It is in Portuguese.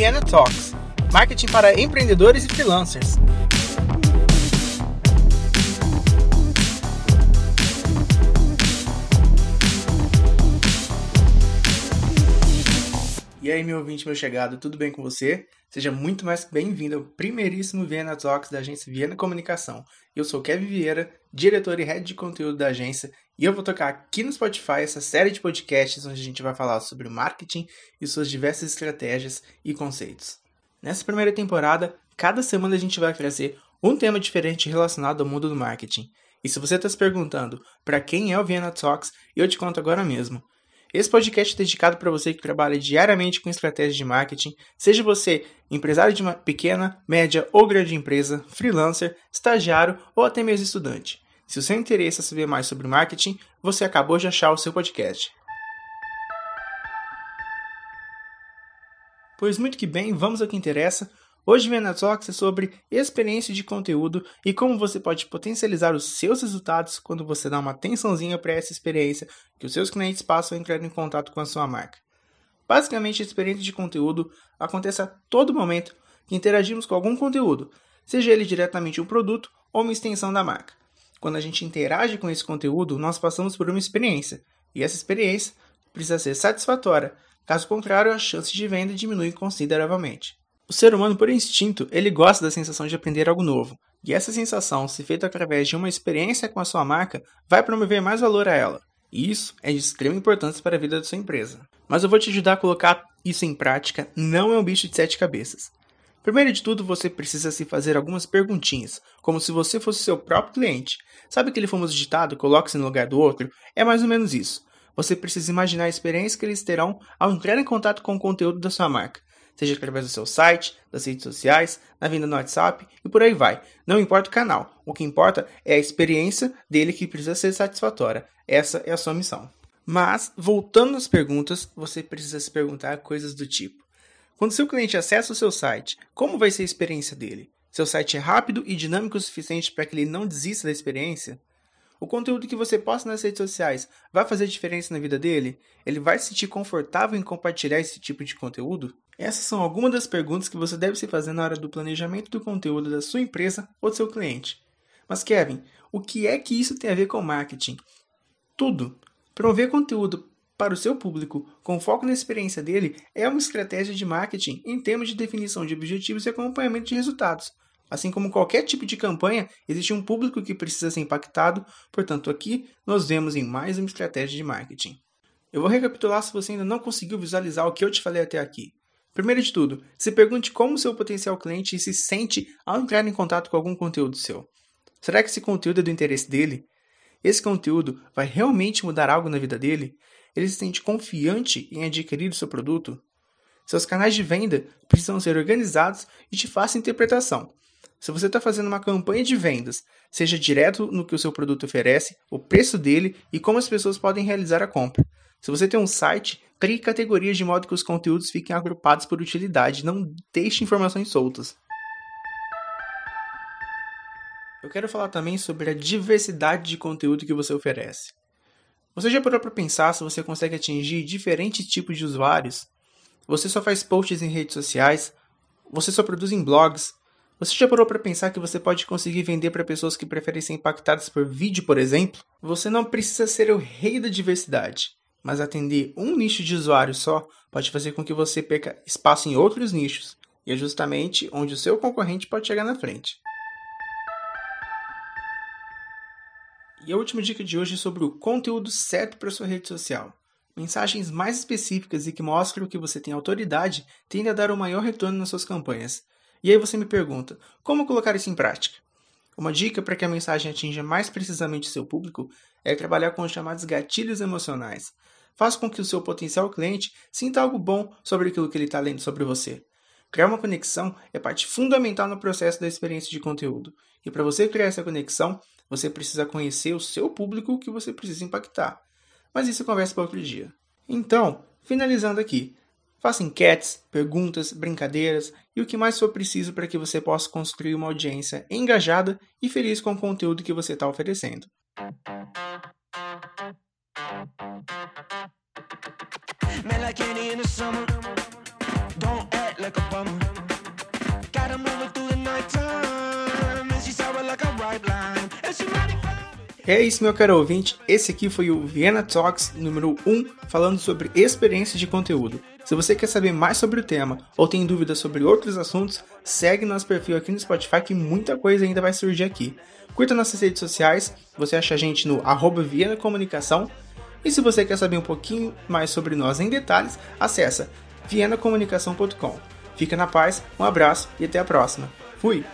Vienna Talks marketing para empreendedores e freelancers. E aí, meu ouvinte, meu chegado, tudo bem com você? Seja muito mais bem-vindo ao primeiríssimo Viena Talks da agência Viena Comunicação. Eu sou Kevin Vieira, diretor e head de conteúdo da agência, e eu vou tocar aqui no Spotify essa série de podcasts onde a gente vai falar sobre marketing e suas diversas estratégias e conceitos. Nessa primeira temporada, cada semana a gente vai trazer um tema diferente relacionado ao mundo do marketing. E se você está se perguntando para quem é o Viena Talks, eu te conto agora mesmo. Esse podcast é dedicado para você que trabalha diariamente com estratégias de marketing, seja você empresário de uma pequena, média ou grande empresa, freelancer, estagiário ou até mesmo estudante. Se o seu interesse é saber mais sobre marketing, você acabou de achar o seu podcast. Pois muito que bem, vamos ao que interessa. Hoje Vena Talks é sobre experiência de conteúdo e como você pode potencializar os seus resultados quando você dá uma atençãozinha para essa experiência que os seus clientes passam a entrar em contato com a sua marca. Basicamente, a experiência de conteúdo acontece a todo momento que interagimos com algum conteúdo, seja ele diretamente um produto ou uma extensão da marca. Quando a gente interage com esse conteúdo, nós passamos por uma experiência, e essa experiência precisa ser satisfatória, caso contrário, a chance de venda diminui consideravelmente. O ser humano, por instinto, ele gosta da sensação de aprender algo novo. E essa sensação, se feita através de uma experiência com a sua marca, vai promover mais valor a ela. E isso é de extrema importância para a vida da sua empresa. Mas eu vou te ajudar a colocar isso em prática, não é um bicho de sete cabeças. Primeiro de tudo, você precisa se fazer algumas perguntinhas, como se você fosse seu próprio cliente. Sabe aquele famoso ditado, coloque-se no lugar do outro? É mais ou menos isso. Você precisa imaginar a experiência que eles terão ao entrar em contato com o conteúdo da sua marca seja através do seu site, das redes sociais, na venda no WhatsApp e por aí vai. Não importa o canal, o que importa é a experiência dele que precisa ser satisfatória. Essa é a sua missão. Mas, voltando às perguntas, você precisa se perguntar coisas do tipo: quando seu cliente acessa o seu site, como vai ser a experiência dele? Seu site é rápido e dinâmico o suficiente para que ele não desista da experiência? O conteúdo que você posta nas redes sociais vai fazer diferença na vida dele? Ele vai se sentir confortável em compartilhar esse tipo de conteúdo? Essas são algumas das perguntas que você deve se fazer na hora do planejamento do conteúdo da sua empresa ou do seu cliente. Mas Kevin, o que é que isso tem a ver com marketing? Tudo. Promover conteúdo para o seu público com foco na experiência dele é uma estratégia de marketing em termos de definição de objetivos e acompanhamento de resultados. Assim como qualquer tipo de campanha, existe um público que precisa ser impactado, portanto, aqui nós vemos em mais uma estratégia de marketing. Eu vou recapitular se você ainda não conseguiu visualizar o que eu te falei até aqui. Primeiro de tudo, se pergunte como seu potencial cliente se sente ao entrar em contato com algum conteúdo seu. Será que esse conteúdo é do interesse dele? Esse conteúdo vai realmente mudar algo na vida dele? Ele se sente confiante em adquirir o seu produto? Seus canais de venda precisam ser organizados e de fácil interpretação. Se você está fazendo uma campanha de vendas, seja direto no que o seu produto oferece, o preço dele e como as pessoas podem realizar a compra. Se você tem um site, crie categorias de modo que os conteúdos fiquem agrupados por utilidade, não deixe informações soltas. Eu quero falar também sobre a diversidade de conteúdo que você oferece. Você já parou para pensar se você consegue atingir diferentes tipos de usuários? Você só faz posts em redes sociais? Você só produz em blogs? Você já parou para pensar que você pode conseguir vender para pessoas que preferem ser impactadas por vídeo, por exemplo? Você não precisa ser o rei da diversidade, mas atender um nicho de usuário só pode fazer com que você perca espaço em outros nichos, e é justamente onde o seu concorrente pode chegar na frente. E a última dica de hoje é sobre o conteúdo certo para sua rede social. Mensagens mais específicas e que mostram que você tem autoridade tendem a dar o um maior retorno nas suas campanhas. E aí você me pergunta, como colocar isso em prática? Uma dica para que a mensagem atinja mais precisamente seu público é trabalhar com os chamados gatilhos emocionais. Faça com que o seu potencial cliente sinta algo bom sobre aquilo que ele está lendo sobre você. Criar uma conexão é parte fundamental no processo da experiência de conteúdo. E para você criar essa conexão, você precisa conhecer o seu público que você precisa impactar. Mas isso conversa para outro dia. Então, finalizando aqui, Faça enquetes, perguntas, brincadeiras e o que mais for preciso para que você possa construir uma audiência engajada e feliz com o conteúdo que você está oferecendo. Man, like É isso, meu caro ouvinte. Esse aqui foi o Vienna Talks número 1, falando sobre experiência de conteúdo. Se você quer saber mais sobre o tema ou tem dúvidas sobre outros assuntos, segue nosso perfil aqui no Spotify que muita coisa ainda vai surgir aqui. Curta nossas redes sociais, você acha a gente no arroba Viena Comunicação. E se você quer saber um pouquinho mais sobre nós em detalhes, acessa vienacomunicação.com. Fica na paz, um abraço e até a próxima. Fui!